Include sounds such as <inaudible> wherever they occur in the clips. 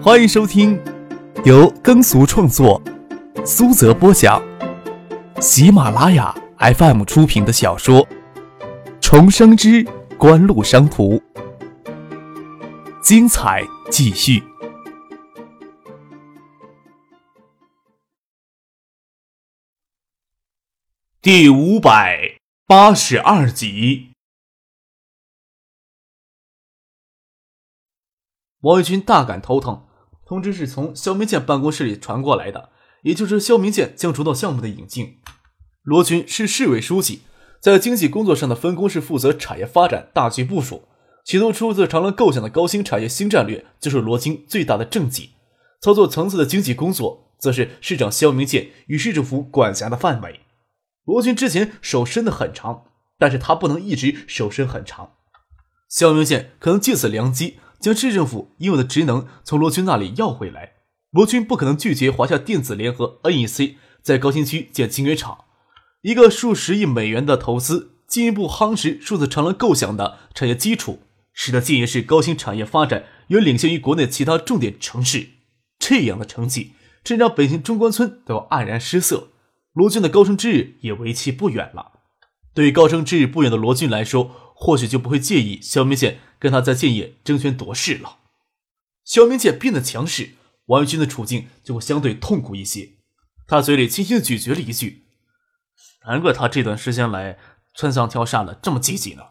欢迎收听由耕俗创作、苏泽播讲、喜马拉雅 FM 出品的小说《重生之官路商途》，精彩继续，第五百八十二集。王玉军大感头疼，通知是从肖明建办公室里传过来的，也就是肖明建将主导项目的引进。罗军是市委书记，在经济工作上的分工是负责产业发展大局部署，启动出自长乐构想的高新产业新战略就是罗军最大的政绩。操作层次的经济工作，则是市长肖明建与市政府管辖的范围。罗军之前手伸得很长，但是他不能一直手伸很长。肖明建可能借此良机。将市政府应有的职能从罗军那里要回来，罗军不可能拒绝华夏电子联合 NEC 在高新区建晶圆厂，一个数十亿美元的投资，进一步夯实数字长廊构想的产业基础，使得建业市高新产业发展远领先于国内其他重点城市。这样的成绩，真让北京中关村都黯然失色。罗军的高升之日也为期不远了。对于高升之日不远的罗军来说，或许就不会介意肖明显。跟他在建业争权夺势了，肖明建变得强势，王玉军的处境就会相对痛苦一些。他嘴里轻轻咀嚼了一句：“难怪他这段时间来穿上跳下的这么积极呢。”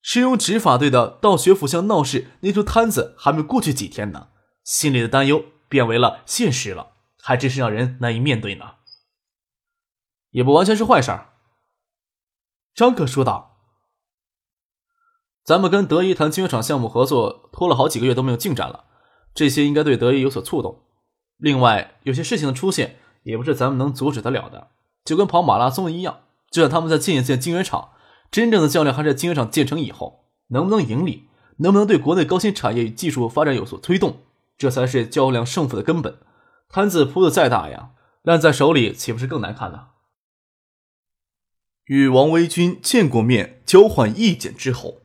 师用执法队的到学府巷闹事那出摊子还没过去几天呢，心里的担忧变为了现实了，还真是让人难以面对呢。也不完全是坏事。张可说道。咱们跟德仪谈晶圆厂项目合作，拖了好几个月都没有进展了，这些应该对德仪有所触动。另外，有些事情的出现也不是咱们能阻止得了的，就跟跑马拉松一样，就像他们在建一建晶圆厂，真正的较量还是在晶圆厂建成以后，能不能盈利，能不能对国内高新产业与技术发展有所推动，这才是较量胜负的根本。摊子铺的再大呀，烂在手里岂不是更难看呢？与王维军见过面，交换意见之后。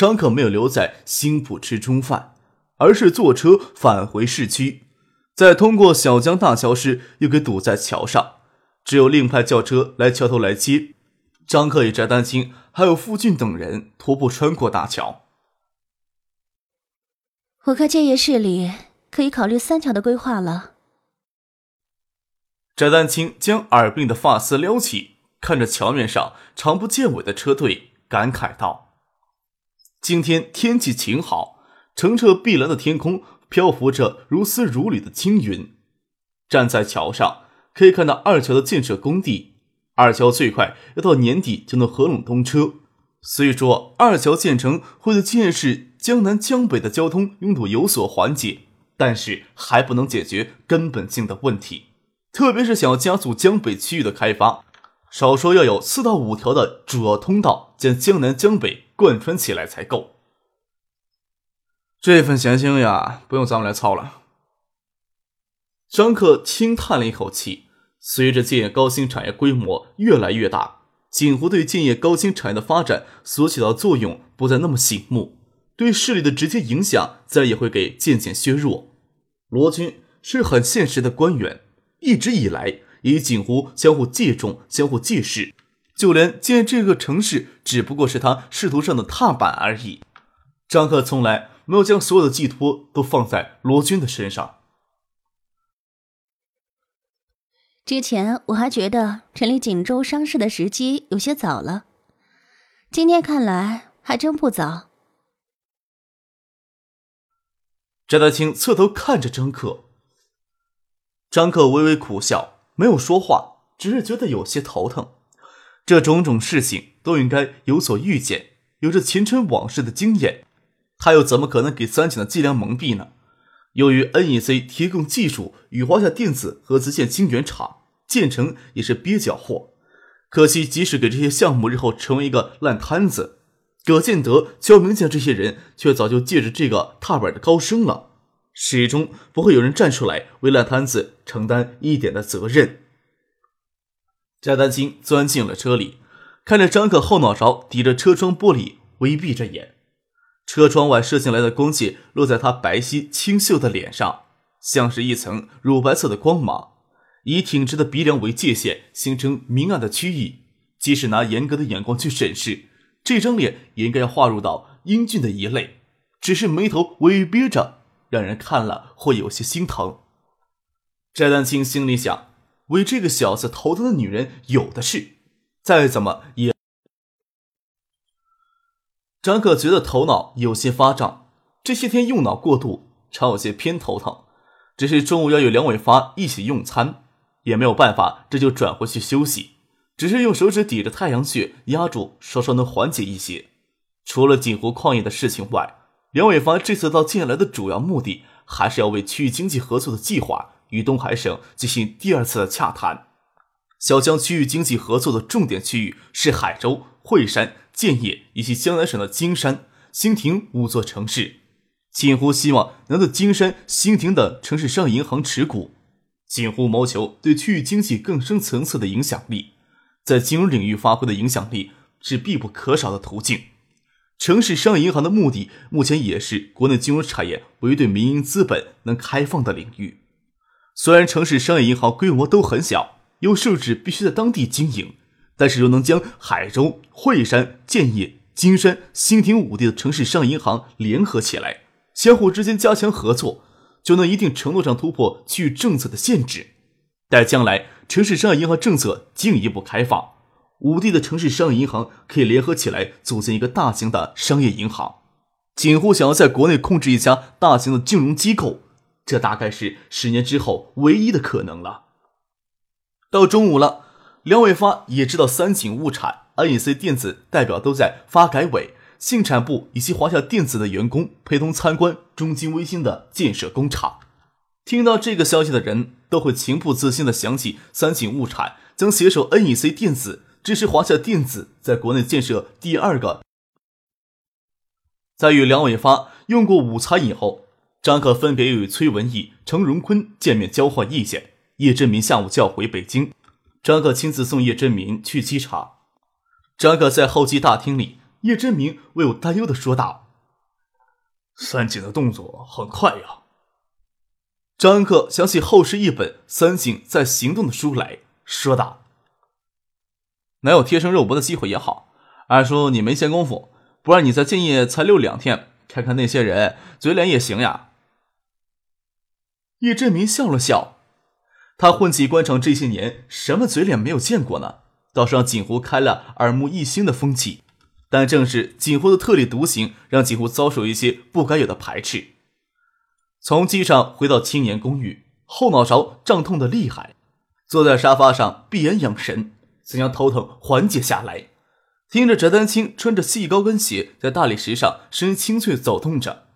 张可没有留在新浦吃中饭，而是坐车返回市区，在通过小江大桥时又给堵在桥上，只有另派轿车来桥头来接。张克与翟丹青还有傅俊等人徒步穿过大桥。我看建业市里可以考虑三桥的规划了。翟丹青将耳鬓的发丝撩起，看着桥面上长不见尾的车队，感慨道。今天天气晴好，澄澈碧蓝的天空漂浮着如丝如缕的青云。站在桥上，可以看到二桥的建设工地。二桥最快要到年底就能合拢通车。虽说二桥建成会对建设江南江北的交通拥堵有所缓解，但是还不能解决根本性的问题。特别是想要加速江北区域的开发，少说要有四到五条的主要通道将江南江北。贯穿起来才够。这份闲心呀，不用咱们来操了。张克轻叹了一口气。随着建业高新产业规模越来越大，锦湖对建业高新产业的发展所起到作用不再那么醒目，对势力的直接影响自然也会给渐渐削弱。罗军是很现实的官员，一直以来以锦湖相互借重、相互借势。就连建这个城市，只不过是他仕途上的踏板而已。张克从来没有将所有的寄托都放在罗军的身上。之前我还觉得成立锦州商事的时机有些早了，今天看来还真不早。翟大清侧头看着张克，张克微微苦笑，没有说话，只是觉得有些头疼。这种种事情都应该有所预见，有着前尘往事的经验，他又怎么可能给三井的伎俩蒙蔽呢？由于 NEC 提供技术与华夏电子合资建晶圆厂，建成也是蹩脚货。可惜，即使给这些项目日后成为一个烂摊子，葛建德、焦明建这些人却早就借着这个踏板的高升了，始终不会有人站出来为烂摊子承担一点的责任。翟丹青钻进了车里，看着张可后脑勺抵着车窗玻璃，微闭着眼。车窗外射进来的光线落在他白皙清秀的脸上，像是一层乳白色的光芒，以挺直的鼻梁为界限，形成明暗的区域。即使拿严格的眼光去审视，这张脸也应该划入到英俊的一类。只是眉头微憋着，让人看了会有些心疼。翟丹青心里想：为这个小子头疼的女人有的是，再怎么也……张可觉得头脑有些发胀，这些天用脑过度，常有些偏头疼。只是中午要与梁伟发一起用餐，也没有办法，这就转回去休息。只是用手指抵着太阳穴压住，稍稍能缓解一些。除了锦湖矿业的事情外，梁伟发这次到晋来的主要目的，还是要为区域经济合作的计划与东海省进行第二次的洽谈。小江区域经济合作的重点区域是海州、惠山。建业以及江南省的金山、兴亭五座城市，锦湖希望能在金山、兴亭等城市商业银行持股。锦湖谋求对区域经济更深层次的影响力，在金融领域发挥的影响力是必不可少的途径。城市商业银行的目的，目前也是国内金融产业唯一对民营资本能开放的领域。虽然城市商业银行规模都很小，又设置必须在当地经营。但是，若能将海州、惠山、建业、金山、兴亭五地的城市商业银行联合起来，相互之间加强合作，就能一定程度上突破区域政策的限制。待将来城市商业银行政策进一步开放，五地的城市商业银行可以联合起来组建一个大型的商业银行。锦湖想要在国内控制一家大型的金融机构，这大概是十年之后唯一的可能了。到中午了。梁伟发也知道三井物产、NEC 电子代表都在发改委、信产部以及华夏电子的员工陪同参观中金微星的建设工厂。听到这个消息的人都会情不自禁地想起三井物产将携手 NEC 电子支持华夏电子在国内建设第二个。在与梁伟发用过午餐以后，张可分别与崔文义、程荣坤见面交换意见。叶振民下午就要回北京。张可亲自送叶真明去机场。张可在候机大厅里，叶真明为有担忧的说道：“三井的动作很快呀。”张克想起后世一本《三井在行动》的书来说道：“能有贴身肉搏的机会也好。二叔，你没闲工夫，不然你在建业才溜两天，看看那些人嘴脸也行呀。”叶振明笑了笑。他混迹官场这些年，什么嘴脸没有见过呢？倒是让锦湖开了耳目一新的风气。但正是锦湖的特立独行，让锦湖遭受一些不该有的排斥。从机场回到青年公寓，后脑勺胀痛的厉害，坐在沙发上闭眼养神，想将头疼缓解下来。听着翟丹青穿着细高跟鞋在大理石上声音清脆走动着。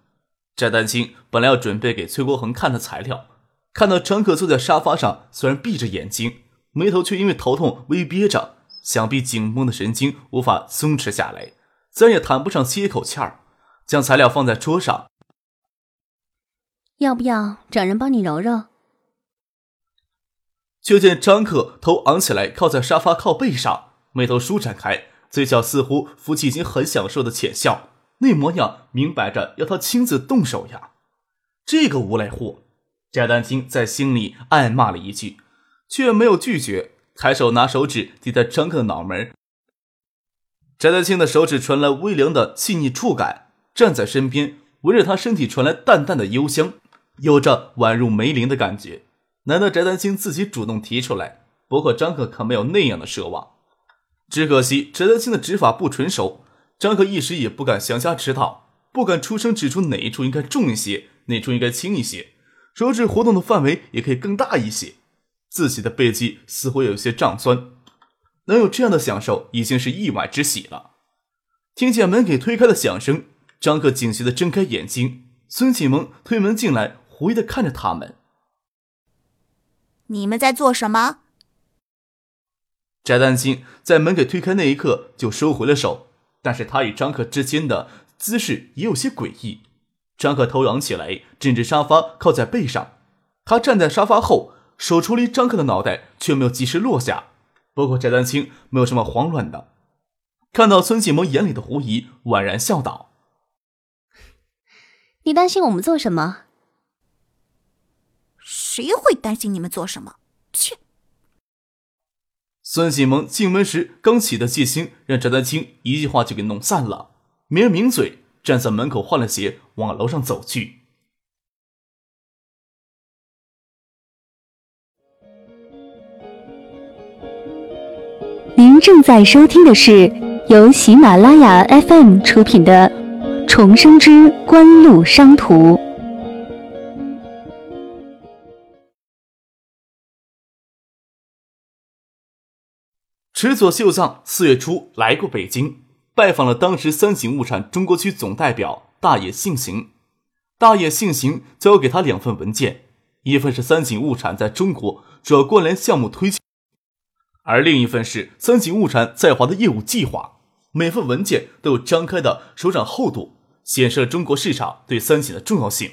翟丹青本来要准备给崔国恒看的材料。看到张可坐在沙发上，虽然闭着眼睛，眉头却因为头痛微憋着，想必紧绷的神经无法松弛下来，自然也谈不上歇口气儿。将材料放在桌上，要不要找人帮你揉揉？就见张可头昂起来，靠在沙发靠背上，眉头舒展开，嘴角似乎浮起已经很享受的浅笑，那模样明摆着要他亲自动手呀！这个无赖货！翟丹青在心里暗骂了一句，却没有拒绝，抬手拿手指抵在张克的脑门。翟丹青的手指传来微凉的细腻触感，站在身边，闻着他身体传来淡淡的幽香，有着宛如梅林的感觉。难得翟丹青自己主动提出来，不过张克可没有那样的奢望。只可惜翟丹青的指法不纯熟，张克一时也不敢向下指导，不敢出声指出哪一处应该重一些，哪处应该轻一些。手指活动的范围也可以更大一些，自己的背肌似乎有些胀酸，能有这样的享受已经是意外之喜了。听见门给推开的响声，张克警觉的睁开眼睛，孙启蒙推门进来，狐疑的看着他们：“你们在做什么？”翟丹青在门给推开那一刻就收回了手，但是他与张克之间的姿势也有些诡异。张克头仰起来，枕着沙发靠在背上。他站在沙发后，手抽离张克的脑袋，却没有及时落下。不过翟丹青没有什么慌乱的，看到孙启萌眼里的狐疑，婉然笑道：“ <laughs> 你担心我们做什么？谁会担心你们做什么？切！孙启蒙进门时刚起的戒心，让翟丹青一句话就给弄散了。没人抿嘴，站在门口换了鞋，往楼上走去。您正在收听的是由喜马拉雅 FM 出品的《重生之官路商途》。石佐秀藏四月初来过北京，拜访了当时三井物产中国区总代表大野幸行。大野幸行交给他两份文件，一份是三井物产在中国主要关联项目推进。而另一份是三井物产在华的业务计划，每份文件都有张开的手掌厚度，显示了中国市场对三井的重要性。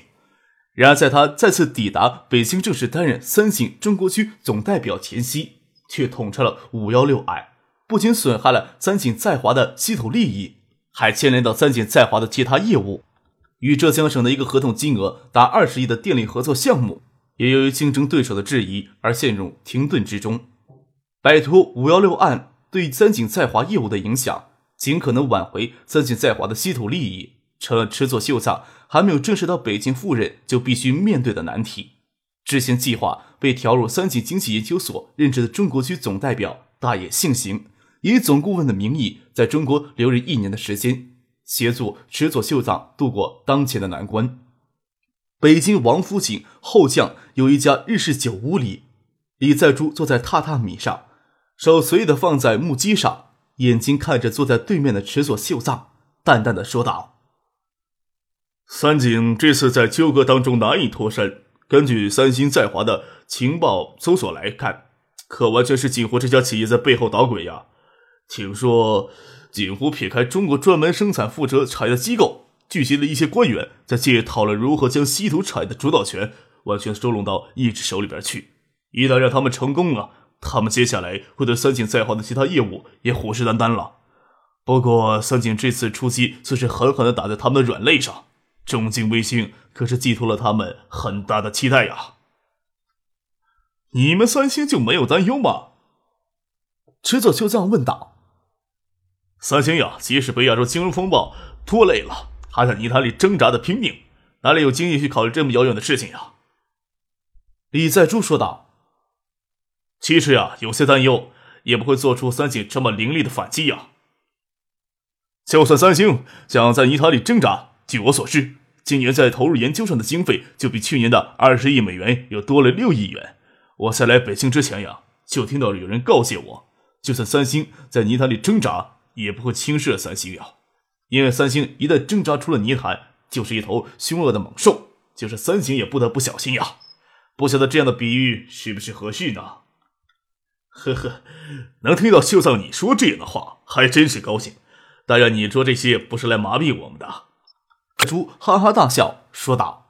然而，在他再次抵达北京，正式担任三井中国区总代表前夕，却捅出了五幺六案，不仅损害了三井在华的稀土利益，还牵连到三井在华的其他业务。与浙江省的一个合同金额达二十亿的电力合作项目，也由于竞争对手的质疑而陷入停顿之中。摆脱“五幺六”案对三井在华业务的影响，尽可能挽回三井在华的稀土利益，成了吃作秀藏还没有正式到北京赴任就必须面对的难题。执行计划被调入三井经济研究所任职的中国区总代表大野幸行，以总顾问的名义在中国留任一年的时间，协助池佐秀藏度过当前的难关。北京王府井后巷有一家日式酒屋里，李在洙坐在榻榻米上。手随意的放在木屐上，眼睛看着坐在对面的池佐秀藏，淡淡的说道：“三井这次在纠葛当中难以脱身。根据三星在华的情报搜索来看，可完全是锦湖这家企业在背后捣鬼呀。听说锦湖撇开中国专门生产负责产业的机构，聚集了一些官员，在借讨论如何将稀土产业的主导权完全收拢到一只手里边去。一旦让他们成功啊！”他们接下来会对三井在华的其他业务也虎视眈眈了。不过，三井这次出击算是狠狠的打在他们的软肋上。中京卫星可是寄托了他们很大的期待呀。你们三星就没有担忧吗？池佐秀藏问道。三星呀，即使被亚洲金融风暴拖累了，还在泥潭里挣扎的拼命，哪里有精力去考虑这么遥远的事情呀？李在洙说道。其实呀，有些担忧，也不会做出三井这么凌厉的反击呀。就算三星想在泥潭里挣扎，据我所知，今年在投入研究上的经费就比去年的二十亿美元又多了六亿元。我在来北京之前呀，就听到有人告诫我，就算三星在泥潭里挣扎，也不会轻视三星呀。因为三星一旦挣扎出了泥潭，就是一头凶恶的猛兽，就是三星也不得不小心呀。不晓得这样的比喻是不是合适呢？<laughs> 呵呵，能听到秀藏你说这样的话，还真是高兴。当然，你说这些不是来麻痹我们的。猪哈哈大笑说道：“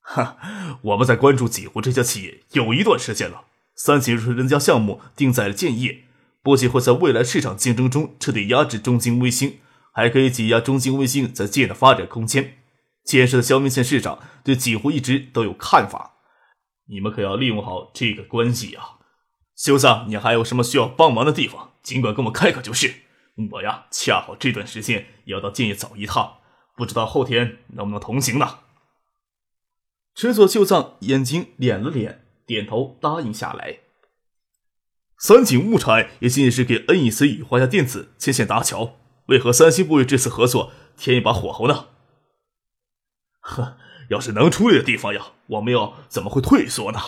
哈，我们在关注几湖这家企业有一段时间了。三井水人将项目定在了建业，不仅会在未来市场竞争中彻底压制中兴微星，还可以挤压中兴微星在建的发展空间。建设的萧明县市长对几湖一直都有看法，你们可要利用好这个关系啊！”秀藏，你还有什么需要帮忙的地方，尽管跟我开口就是。我呀，恰好这段时间要到建业走一趟，不知道后天能不能同行呢？池佐秀藏眼睛敛了敛，点头答应下来。三井物产也仅仅是给 NEC 与华夏电子牵线搭桥，为何三星不为这次合作添一把火候呢？<laughs> 呵，要是能出力的地方呀，我们又怎么会退缩呢？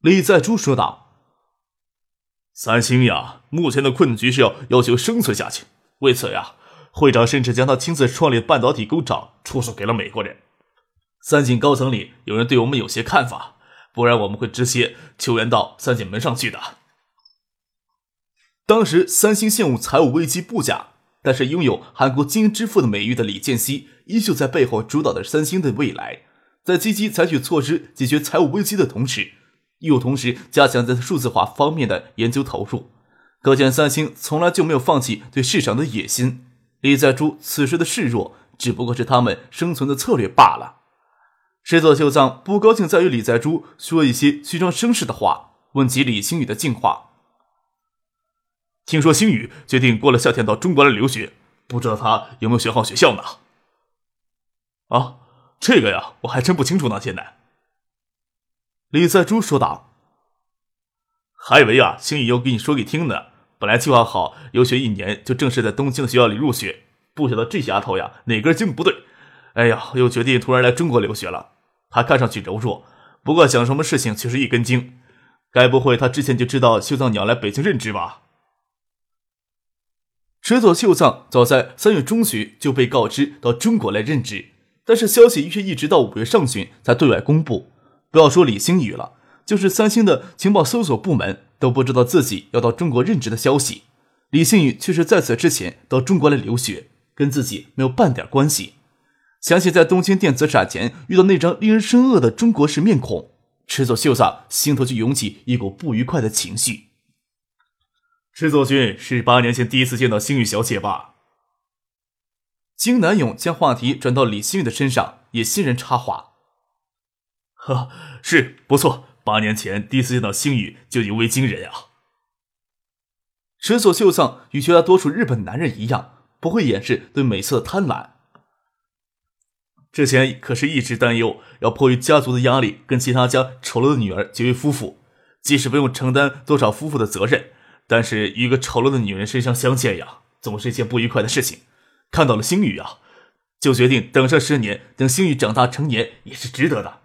李在洙说道：“三星呀，目前的困局是要要求生存下去。为此呀，会长甚至将他亲自创立半导体工厂出售给了美国人。三井高层里有人对我们有些看法，不然我们会直接求援到三井门上去的。当时三星陷入财务危机不假，但是拥有韩国金之父的美誉的李健熙依旧在背后主导着三星的未来，在积极采取措施解决财务危机的同时。”又同时加强在数字化方面的研究投入，可见三星从来就没有放弃对市场的野心。李在洙此时的示弱，只不过是他们生存的策略罢了。石佐秀藏不高兴在与李在珠说一些虚张声势的话，问及李星宇的近况。听说星宇决定过了夏天到中国来留学，不知道他有没有选好学校呢？啊，这个呀，我还真不清楚呢，现在。李在珠说道。还以为啊，星宇要给你说给听呢。本来计划好游学一年，就正式在东京的学校里入学，不晓得这丫头呀哪根筋不对，哎呀，又决定突然来中国留学了。她看上去柔弱，不过想什么事情却是一根筋。该不会她之前就知道秀藏要来北京任职吧？池佐秀藏早在三月中旬就被告知到中国来任职，但是消息却一直到五月上旬才对外公布。不要说李星宇了。就是三星的情报搜索部门都不知道自己要到中国任职的消息，李星宇却是在此之前到中国来留学，跟自己没有半点关系。想起在东京电子展前遇到那张令人深恶的中国式面孔，赤佐秀萨心头就涌起一股不愉快的情绪。赤佐君是八年前第一次见到星宇小姐吧？金南勇将话题转到李星宇的身上，也欣然插话：“ <laughs> 呵，是不错。”八年前第一次见到星宇就尤为惊人啊！石佐秀藏与绝大多数日本男人一样，不会掩饰对美色的贪婪。之前可是一直担忧要迫于家族的压力跟其他家丑陋的女儿结为夫妇，即使不用承担多少夫妇的责任，但是与一个丑陋的女人身上相见呀，总是一件不愉快的事情。看到了星宇啊，就决定等上十年，等星宇长大成年也是值得的。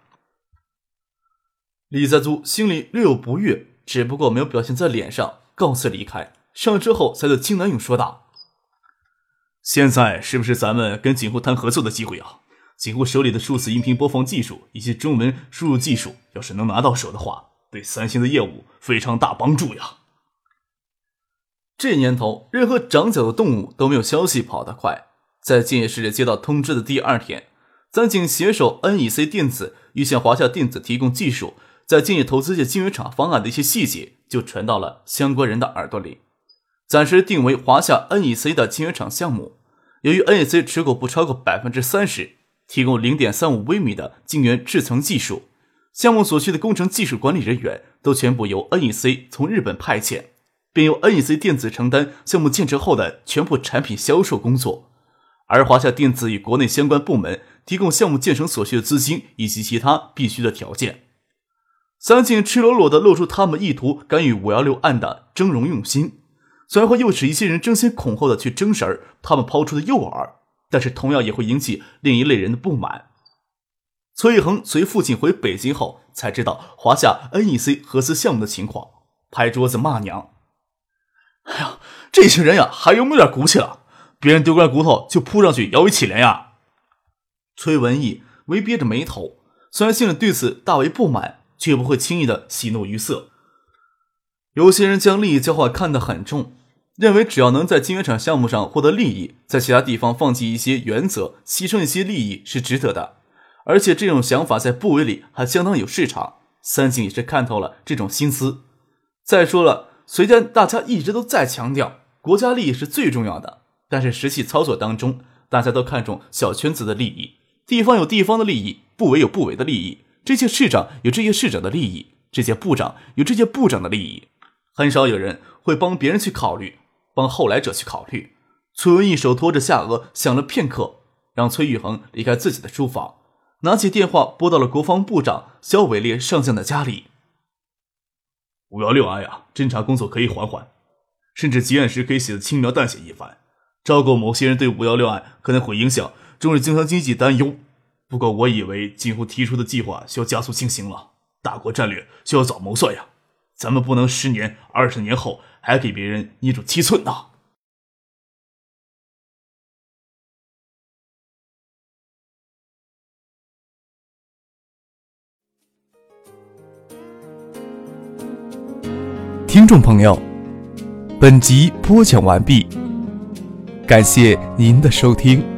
李在租心里略有不悦，只不过没有表现在脸上，告辞离开。上车后，才对金南勇说道：“现在是不是咱们跟景户谈合作的机会啊？景户手里的数字音频播放技术以及中文输入技术，要是能拿到手的话，对三星的业务非常大帮助呀。”这年头，任何长脚的动物都没有消息跑得快。在建业市接到通知的第二天，三井携手 NEC 电子欲向华夏电子提供技术。在建业投资界晶圆厂方案的一些细节就传到了相关人的耳朵里，暂时定为华夏 NEC 的晶圆厂项目。由于 NEC 持股不超过百分之三十，提供零点三五微米的晶圆制程技术，项目所需的工程技术管理人员都全部由 NEC 从日本派遣，并由 NEC 电子承担项目建成后的全部产品销售工作，而华夏电子与国内相关部门提供项目建成所需的资金以及其他必须的条件。三井赤裸裸地露出他们意图干预五幺六案的峥嵘用心，虽然会诱使一些人争先恐后的去争食儿他们抛出的诱饵，但是同样也会引起另一类人的不满。崔玉恒随父亲回北京后，才知道华夏 NEC 合资项目的情况，拍桌子骂娘：“哎呀，这群人呀，还有没有点骨气了？别人丢块骨头就扑上去摇尾乞怜呀！”崔文义微憋着眉头，虽然心里对此大为不满。绝不会轻易的喜怒于色。有些人将利益交换看得很重，认为只要能在晶圆厂项目上获得利益，在其他地方放弃一些原则、牺牲一些利益是值得的。而且这种想法在部委里还相当有市场。三井也是看透了这种心思。再说了，虽然大家一直都在强调国家利益是最重要的，但是实际操作当中，大家都看重小圈子的利益，地方有地方的利益，部委有部委的利益。这些市长有这些市长的利益，这些部长有这些部长的利益，很少有人会帮别人去考虑，帮后来者去考虑。崔文一手托着下颚，想了片刻，让崔玉恒离开自己的书房，拿起电话拨到了国防部长肖伟烈上将的家里。五幺六案呀，侦查工作可以缓缓，甚至结案时可以写的轻描淡写一番，照顾某些人对五幺六案可能会影响中日经商经济担忧。不过，我以为今后提出的计划需要加速进行了。大国战略需要早谋算呀，咱们不能十年、二十年后还给别人捏住七寸呐。听众朋友，本集播讲完毕，感谢您的收听。